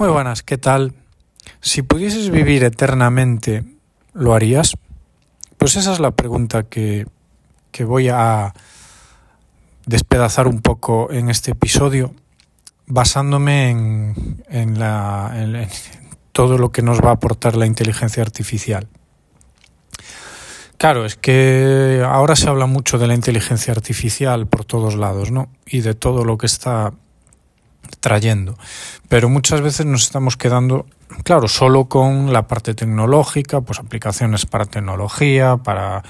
Muy buenas, ¿qué tal? Si pudieses vivir eternamente, ¿lo harías? Pues esa es la pregunta que, que voy a despedazar un poco en este episodio, basándome en, en, la, en todo lo que nos va a aportar la inteligencia artificial. Claro, es que ahora se habla mucho de la inteligencia artificial por todos lados, ¿no? Y de todo lo que está trayendo. Pero muchas veces nos estamos quedando, claro, solo con la parte tecnológica, pues aplicaciones para tecnología, para,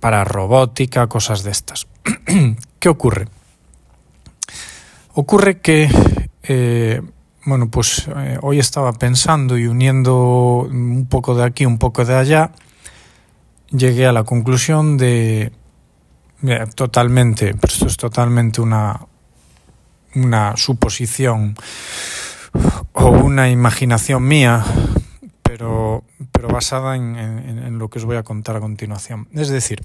para robótica, cosas de estas. ¿Qué ocurre? Ocurre que, eh, bueno, pues eh, hoy estaba pensando y uniendo un poco de aquí, un poco de allá, llegué a la conclusión de, totalmente, pero esto es totalmente una, una suposición o una imaginación mía, pero, pero basada en, lo que os voy a contar a continuación. Es decir,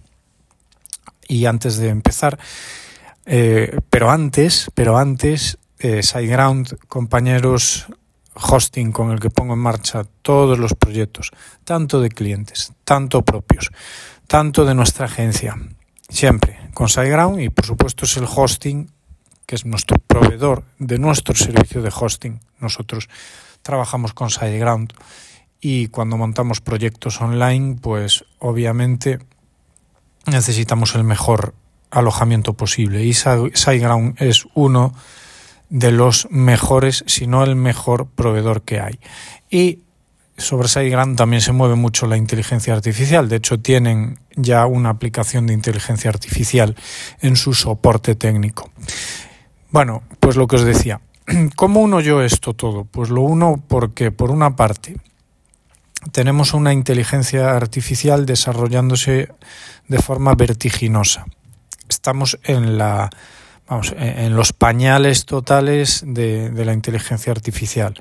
y antes de empezar, eh, pero antes, pero antes, eh, SiteGround, compañeros hosting con el que pongo en marcha todos los proyectos, tanto de clientes, tanto propios, tanto de nuestra agencia, siempre con SiteGround y por supuesto es el hosting que es nuestro proveedor de nuestro servicio de hosting. Nosotros trabajamos con SiteGround y cuando montamos proyectos online, pues obviamente necesitamos el mejor alojamiento posible y SiteGround es uno de los mejores, si no el mejor proveedor que hay. Y sobre SiteGround también se mueve mucho la inteligencia artificial. De hecho, tienen ya una aplicación de inteligencia artificial en su soporte técnico. Bueno, pues lo que os decía. ¿Cómo uno yo esto todo? Pues lo uno porque, por una parte, tenemos una inteligencia artificial desarrollándose de forma vertiginosa. Estamos en la vamos, en los pañales totales de, de, la inteligencia artificial.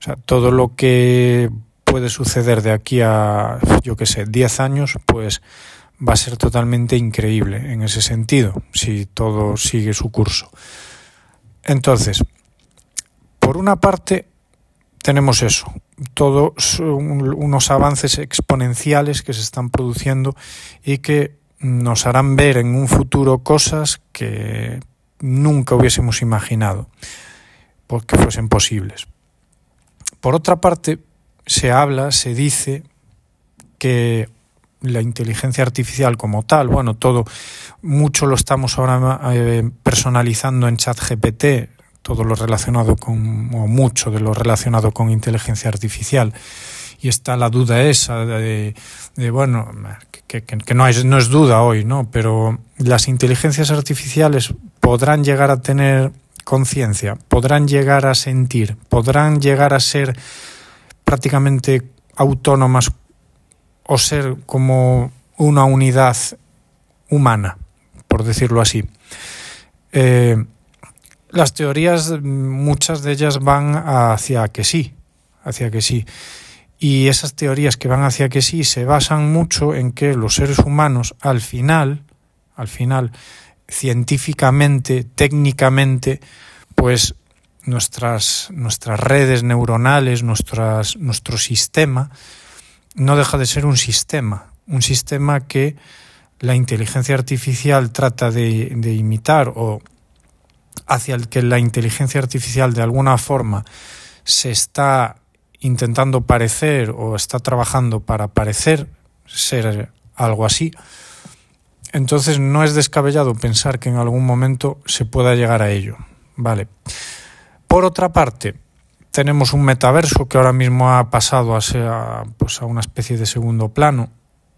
O sea, todo lo que puede suceder de aquí a, yo qué sé, 10 años, pues va a ser totalmente increíble en ese sentido, si todo sigue su curso. Entonces, por una parte, tenemos eso, todos unos avances exponenciales que se están produciendo y que nos harán ver en un futuro cosas que nunca hubiésemos imaginado porque fuesen posibles. Por otra parte, se habla, se dice que la inteligencia artificial como tal, bueno, todo, mucho lo estamos ahora eh, personalizando en ChatGPT, todo lo relacionado con, o mucho de lo relacionado con inteligencia artificial. Y está la duda esa de, bueno, que, que, no, es, no es duda hoy, ¿no? Pero las inteligencias artificiales podrán llegar a tener conciencia, podrán llegar a sentir, podrán llegar a ser prácticamente autónomas o ser como una unidad humana, por decirlo así. Eh, las teorías, muchas de ellas van hacia que sí, hacia que sí. Y esas teorías que van hacia que sí se basan mucho en que los seres humanos al final, al final, científicamente, técnicamente, pues nuestras, nuestras redes neuronales, nuestras, nuestro sistema, no deja de ser un sistema, un sistema que la inteligencia artificial trata de, imitar o hacia el que la inteligencia artificial de alguna forma se está intentando parecer o está trabajando para parecer ser algo así, entonces no es descabellado pensar que en algún momento se pueda llegar a ello. Vale. Por otra parte, tenemos un metaverso que ahora mismo ha pasado a, ser, pues a una especie de segundo plano,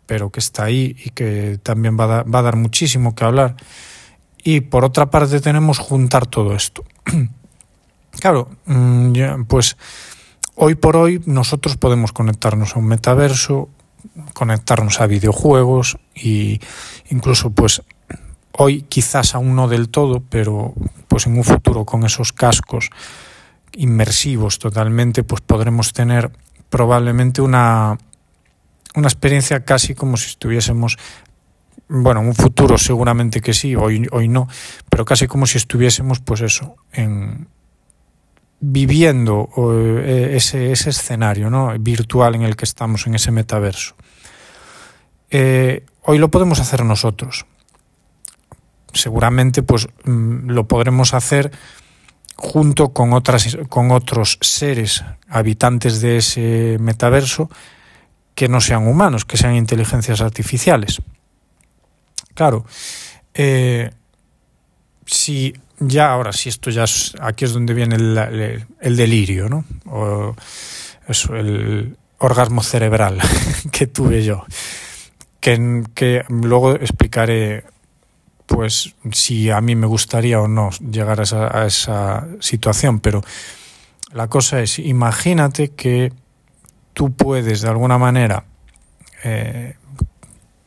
pero que está ahí y que también va a, dar, va a dar muchísimo que hablar. Y por otra parte tenemos juntar todo esto. claro, mm, pues hoy por hoy nosotros podemos conectarnos a un metaverso, conectarnos a videojuegos y incluso pues hoy quizás aún no del todo, pero pues en un futuro con esos cascos inmersivos totalmente, pues podremos tener probablemente una, una experiencia casi como si estuviésemos, bueno, en un futuro seguramente que sí, hoy, hoy no, pero casi como si estuviésemos, pues eso, en viviendo eh, ese, ese, escenario ¿no? virtual en el que estamos, en ese metaverso. Eh, hoy lo podemos hacer nosotros. Seguramente pues, mm, lo podremos hacer junto con, otras, con otros seres habitantes de ese metaverso que no sean humanos, que sean inteligencias artificiales. Claro, eh, si ya ahora, si esto ya es, aquí es donde viene el, el, delirio, ¿no? O eso, el orgasmo cerebral que tuve yo, que, que luego explicaré pues si a mí me gustaría o no llegar a esa, a esa, situación, pero la cosa es, imagínate que tú puedes de alguna manera, eh,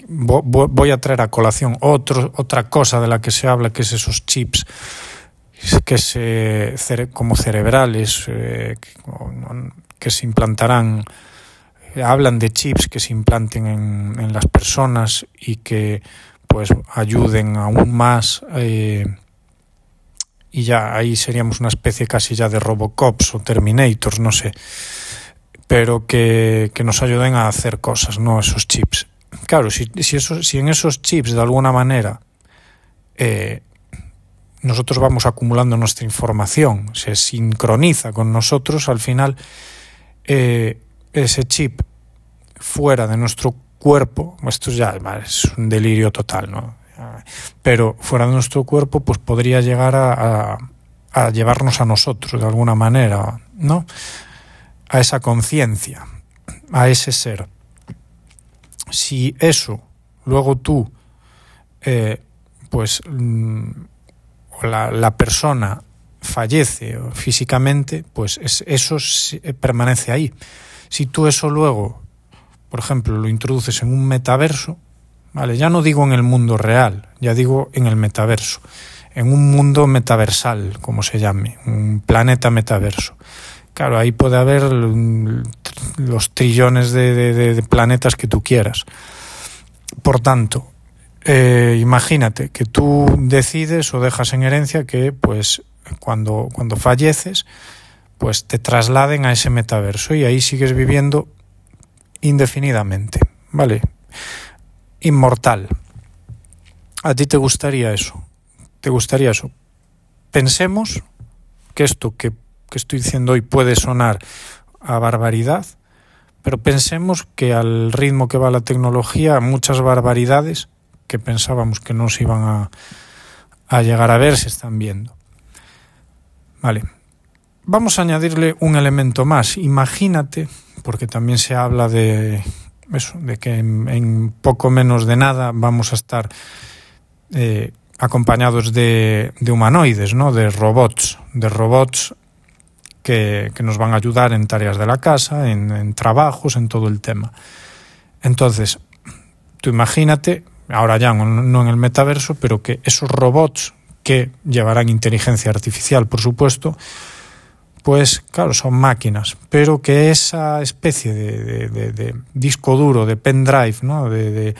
voy a traer a colación otro, otra cosa de la que se habla, que es esos chips que se como cerebrales eh, que se implantarán hablan de chips que se implanten en, en las personas y que pues ayuden aún más eh, y ya ahí seríamos una especie casi ya de Robocops o Terminators, no sé, pero que, que nos ayuden a hacer cosas, ¿no? Esos chips. Claro, si, si, si en esos chips de alguna manera eh, nosotros vamos acumulando nuestra información, se sincroniza con nosotros, al final eh, ese chip fuera de nuestro cuerpo, esto ya es un delirio total, ¿no? Pero fuera de nuestro cuerpo, pues podría llegar a, llevarnos a nosotros de alguna manera, ¿no? A esa conciencia, a ese ser. Si eso, luego tú, eh, pues mm, la, la, persona fallece físicamente, pues es, eso permanece ahí. Si tú eso luego por ejemplo, lo introduces en un metaverso, ¿vale? Ya no digo en el mundo real, ya digo en el metaverso, en un mundo metaversal, como se llame, un planeta metaverso. Claro, ahí puede haber los trillones de, planetas que tú quieras. Por tanto, eh, imagínate que tú decides o dejas en herencia que, pues, cuando, cuando falleces, pues te trasladen a ese metaverso y ahí sigues viviendo indefinidamente, ¿vale? Inmortal. ¿A ti te gustaría eso? ¿Te gustaría eso? Pensemos que esto que, que estoy diciendo hoy puede sonar a barbaridad, pero pensemos que al ritmo que va la tecnología, muchas barbaridades que pensábamos que no se iban a, a llegar a ver se están viendo. Vale. Vamos a añadirle un elemento más. Imagínate porque también se habla de eso, de que en, poco menos de nada vamos a estar eh, acompañados de, de, humanoides, ¿no? de robots, de robots que, nos van a ayudar en tareas de la casa, en, en trabajos, en todo el tema. Entonces, tú imagínate, ahora ya no en el metaverso, pero que esos robots que llevarán inteligencia artificial, por supuesto, pues claro, son máquinas, pero que esa especie de, de, de disco duro, de pendrive, ¿no? de,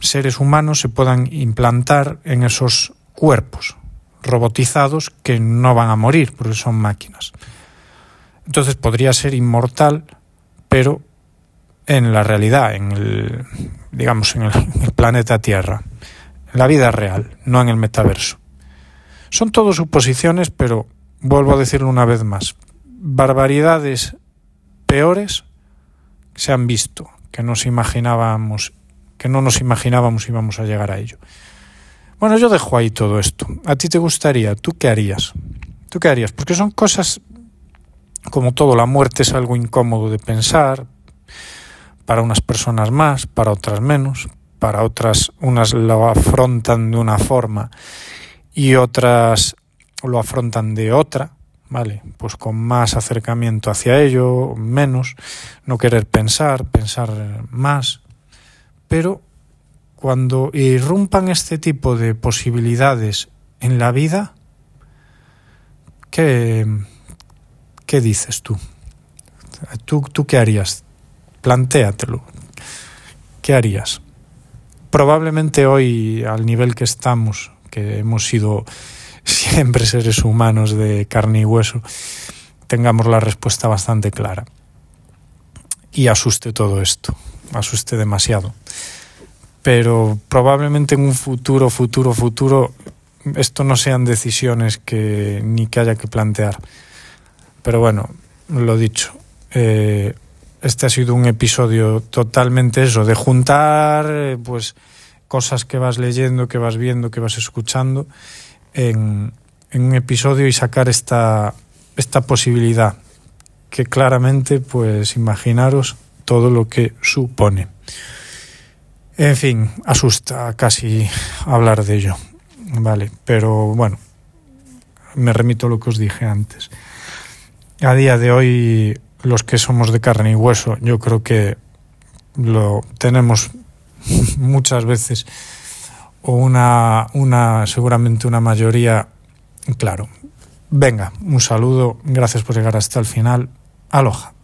seres humanos se puedan implantar en esos cuerpos robotizados que no van a morir porque son máquinas. Entonces podría ser inmortal, pero en la realidad, en el, digamos, en el, planeta Tierra, en la vida real, no en el metaverso. Son todo suposiciones, pero vuelvo a decirlo una vez más, barbaridades peores se han visto, que nos imaginábamos, que no nos imaginábamos íbamos a llegar a ello. Bueno, yo dejo ahí todo esto. ¿A ti te gustaría? ¿Tú qué harías? ¿Tú qué harías? Porque son cosas, como todo, la muerte es algo incómodo de pensar, para unas personas más, para otras menos, para otras unas lo afrontan de una forma y otras lo afrontan de otra, ¿vale? Pues con más acercamiento hacia ello, menos, no querer pensar, pensar más. Pero cuando irrumpan este tipo de posibilidades en la vida, ¿qué, qué dices tú? tú? ¿Tú qué harías? Plantéatelo. ¿Qué harías? Probablemente hoy, al nivel que estamos, que hemos sido siempre seres humanos de carne y hueso, tengamos la respuesta bastante clara. Y asuste todo esto, asuste demasiado. Pero probablemente en un futuro, futuro, futuro, esto no sean decisiones que ni que haya que plantear. Pero bueno, lo dicho, eh, este ha sido un episodio totalmente eso, de juntar eh, pues cosas que vas leyendo, que vas viendo, que vas escuchando en, en un episodio y sacar esta, esta posibilidad que claramente pues imaginaros todo lo que supone. En fin, asusta casi hablar de ello, ¿vale? Pero bueno, me remito a lo que os dije antes. A día de hoy los que somos de carne y hueso, yo creo que lo tenemos muchas veces o una, una seguramente una mayoría claro. Venga, un saludo, gracias por llegar hasta el final. Aloha.